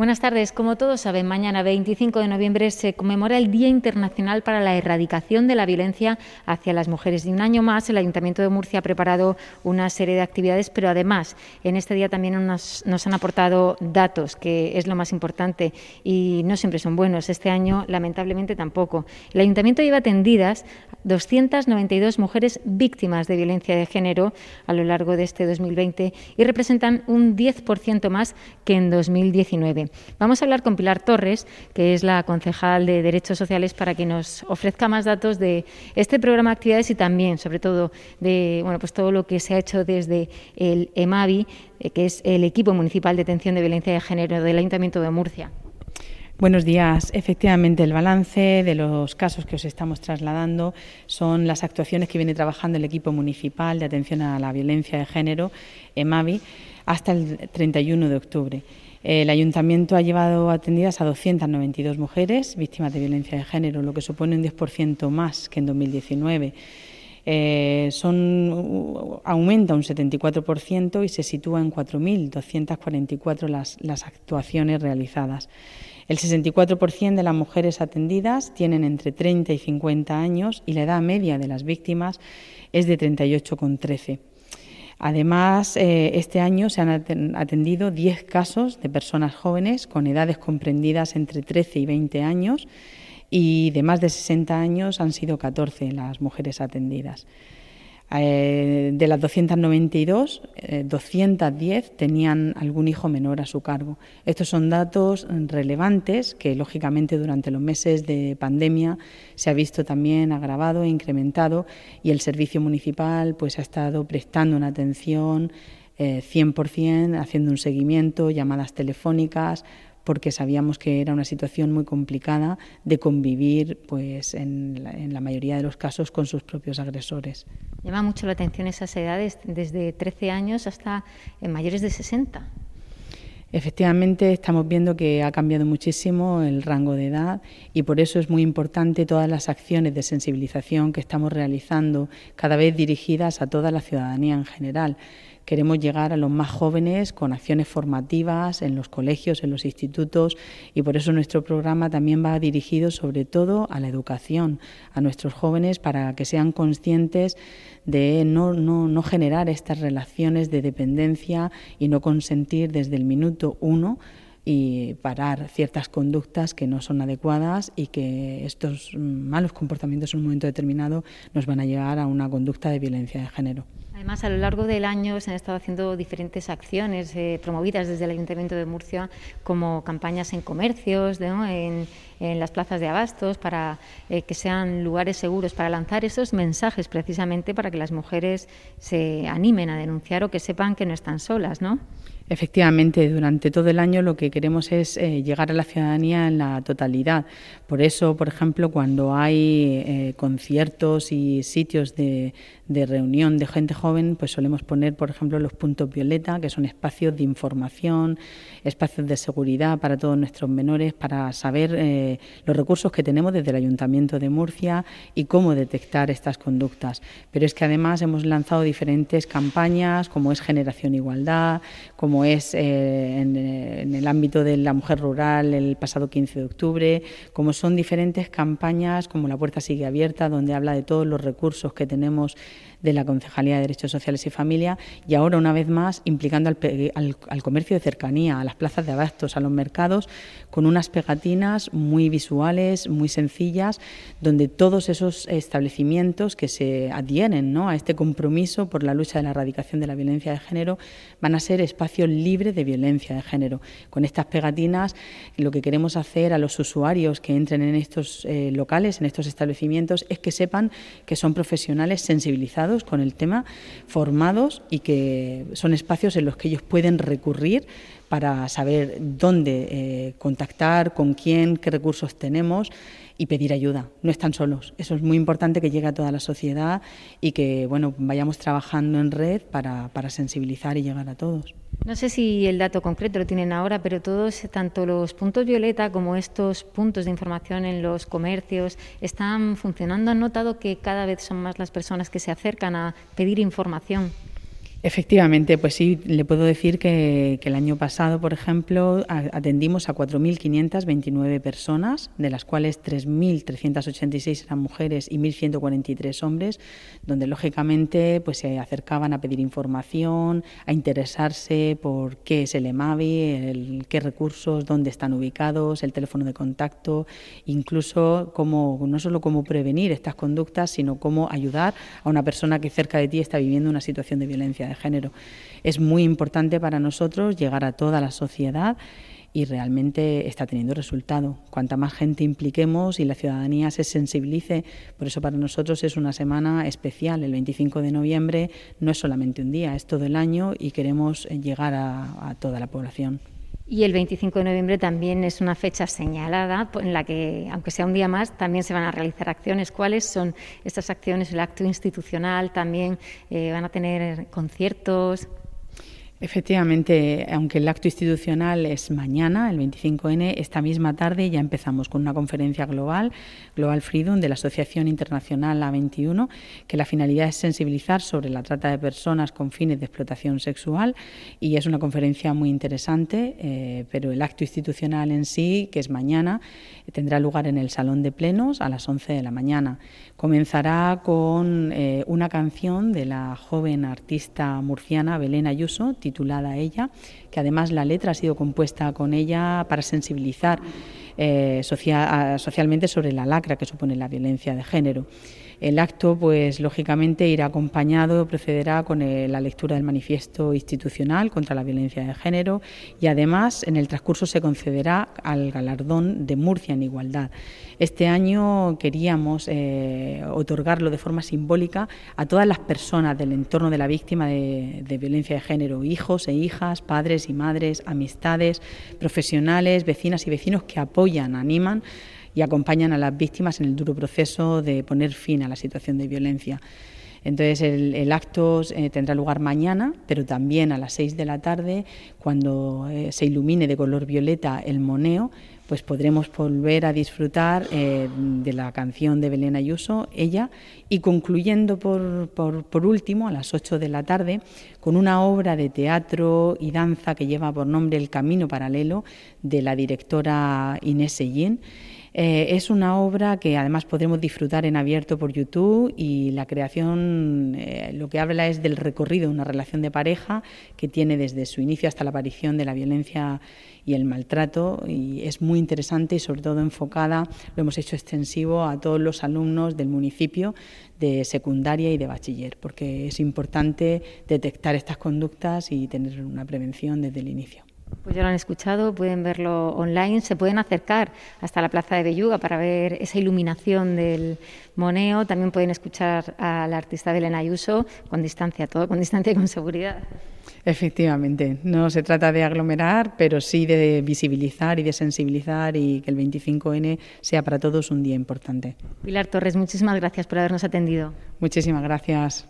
Buenas tardes. Como todos saben, mañana 25 de noviembre se conmemora el Día Internacional para la Erradicación de la Violencia hacia las Mujeres. Y un año más el Ayuntamiento de Murcia ha preparado una serie de actividades, pero además en este día también nos, han aportado datos, que es lo más importante y no siempre son buenos. Este año, lamentablemente, tampoco. El Ayuntamiento lleva atendidas 292 mujeres víctimas de violencia de género a lo largo de este 2020 y representan un 10% más que en 2019. Vamos a hablar con Pilar Torres, que es la concejal de Derechos Sociales, para que nos ofrezca más datos de este programa de actividades y también, sobre todo, de bueno, pues todo lo que se ha hecho desde el EMAVI, eh, que es el equipo municipal de atención de violencia de género del Ayuntamiento de Murcia. Buenos días. Efectivamente, el balance de los casos que os estamos trasladando son las actuaciones que viene trabajando el equipo municipal de atención a la violencia de género, EMAVI, hasta el 31 de octubre. El ayuntamiento ha llevado atendidas a 292 mujeres víctimas de violencia de género, lo que supone un 10% más que en 2019. Eh, son, aumenta un 74% y se sitúa en 4.244 las, las actuaciones realizadas. El 64% de las mujeres atendidas tienen entre 30 y 50 años y la edad media de las víctimas es de 38,13. Además, eh, este año se han atendido 10 casos de personas jóvenes con edades comprendidas entre 13 y 20 años y de más de 60 años han sido 14 las mujeres atendidas. Eh, de las 292, 210 eh, tenían algún hijo menor a su cargo. Estos son datos relevantes que, lógicamente, durante los meses de pandemia se ha visto también agravado e incrementado y el servicio municipal pues, ha estado prestando una atención 100%, eh, haciendo un seguimiento, llamadas telefónicas, porque sabíamos que era una situación muy complicada de convivir pues en la, en la, mayoría de los casos con sus propios agresores. Llama mucho la atención esas edades, desde 13 años hasta mayores de 60. Efectivamente, estamos viendo que ha cambiado muchísimo el rango de edad y por eso es muy importante todas las acciones de sensibilización que estamos realizando, cada vez dirigidas a toda la ciudadanía en general. Queremos llegar a los más jóvenes con acciones formativas en los colegios, en los institutos y por eso nuestro programa también va dirigido sobre todo a la educación, a nuestros jóvenes para que sean conscientes de no, no, no generar estas relaciones de dependencia y no consentir desde el minuto uno y parar ciertas conductas que no son adecuadas y que estos malos comportamientos en un momento determinado nos van a llevar a una conducta de violencia de género. Además, a lo largo del año se han estado haciendo diferentes acciones eh, promovidas desde el Ayuntamiento de Murcia, como campañas en comercios, en, las plazas de abastos, para eh, que sean lugares seguros, para lanzar esos mensajes precisamente para que las mujeres se animen a denunciar o que sepan que no están solas, ¿no? Efectivamente, durante todo el año lo que queremos es eh, llegar a la ciudadanía en la totalidad. Por eso, por ejemplo, cuando hay eh, conciertos y sitios de, de, reunión de gente joven, pues solemos poner, por ejemplo, los puntos violeta, que son espacios de información, espacios de seguridad para todos nuestros menores, para saber los recursos que tenemos desde el Ayuntamiento de Murcia y cómo detectar estas conductas. Pero es que además hemos lanzado diferentes campañas, como es Generación Igualdad, como es eh, en, el ámbito de la mujer rural el pasado 15 de octubre, como son diferentes campañas como La Puerta Sigue Abierta, donde habla de todos los recursos que tenemos de la Concejalía de Derechos Sociales y Familia y ahora una vez más implicando al, comercio de cercanía, a las plazas de abastos, a los mercados, con unas pegatinas muy visuales, muy sencillas, donde todos esos establecimientos que se adhieren ¿no? a este compromiso por la lucha de la erradicación de la violencia de género van a ser espacios libres de violencia de género. Con estas pegatinas lo que queremos hacer a los usuarios que entren en estos eh, locales, en estos establecimientos, es que sepan que son profesionales sensibilizados con el tema, formados y que son espacios en los que ellos pueden recurrir para saber dónde eh, contactar, con quién, qué recursos tenemos y pedir ayuda. No están solos. Eso es muy importante que llegue a toda la sociedad y que bueno, vayamos trabajando en red para, para sensibilizar y llegar a todos. No sé si el dato concreto lo tienen ahora, pero todos, tanto los puntos violeta como estos puntos de información en los comercios, están funcionando. ¿Han notado que cada vez son más las personas que se acercan a pedir información? Efectivamente, pues sí, le puedo decir que, el año pasado, por ejemplo, atendimos a 4.529 personas, de las cuales 3.386 eran mujeres y 1.143 hombres, donde lógicamente pues se acercaban a pedir información, a interesarse por qué es el EMAVI, qué recursos, dónde están ubicados, el teléfono de contacto, incluso cómo, no solo cómo prevenir estas conductas, sino cómo ayudar a una persona que cerca de ti está viviendo una situación de violencia de género. Es muy importante para nosotros llegar a toda la sociedad y realmente está teniendo resultado. Cuanta más gente impliquemos y la ciudadanía se sensibilice, por eso para nosotros es una semana especial. El 25 de noviembre no es solamente un día, es todo el año y queremos llegar a, a toda la población. Y el 25 de noviembre también es una fecha señalada en la que, aunque sea un día más, también se van a realizar acciones. ¿Cuáles son estas acciones? El acto institucional también eh, van a tener conciertos. Efectivamente, aunque el acto institucional es mañana, el 25N, esta misma tarde ya empezamos con una conferencia global, Global Freedom, de la Asociación Internacional A21, que la finalidad es sensibilizar sobre la trata de personas con fines de explotación sexual y es una conferencia muy interesante, eh, pero el acto institucional en sí, que es mañana, tendrá lugar en el Salón de Plenos a las 11 de la mañana. Comenzará con eh, una canción de la joven artista murciana Belén Ayuso, titulada Ella, que además la letra ha sido compuesta con ella para sensibilizar eh, socialmente sobre la lacra que supone la violencia de género. El acto, pues lógicamente, irá acompañado, procederá con eh, la lectura del manifiesto institucional contra la violencia de género y además en el transcurso se concederá al galardón de Murcia en igualdad. Este año queríamos eh, otorgarlo de forma simbólica a todas las personas del entorno de la víctima de, de violencia de género, hijos e hijas, padres y madres, amistades, profesionales, vecinas y vecinos que apoyan, animan y acompañan a las víctimas en el duro proceso de poner fin a la situación de violencia. Entonces el, acto eh, tendrá lugar mañana, pero también a las seis de la tarde, cuando eh, se ilumine de color violeta el moneo, pues podremos volver a disfrutar eh, de la canción de Belén Ayuso, ella, y concluyendo por, por, por, último a las ocho de la tarde con una obra de teatro y danza que lleva por nombre El Camino Paralelo de la directora Inés Sellín eh, es una obra que además podremos disfrutar en abierto por YouTube y la creación eh, lo que habla es del recorrido de una relación de pareja que tiene desde su inicio hasta la aparición de la violencia y el maltrato y es muy interesante y sobre todo enfocada, lo hemos hecho extensivo a todos los alumnos del municipio de secundaria y de bachiller, porque es importante detectar estas conductas y tener una prevención desde el inicio. Pues ya lo han escuchado, pueden verlo online, se pueden acercar hasta la Plaza de Belluga para ver esa iluminación del moneo, también pueden escuchar al artista Belén Ayuso con distancia, todo con distancia y con seguridad. Efectivamente, no se trata de aglomerar, pero sí de visibilizar y de sensibilizar y que el 25N sea para todos un día importante. Pilar Torres, muchísimas gracias por habernos atendido. Muchísimas gracias.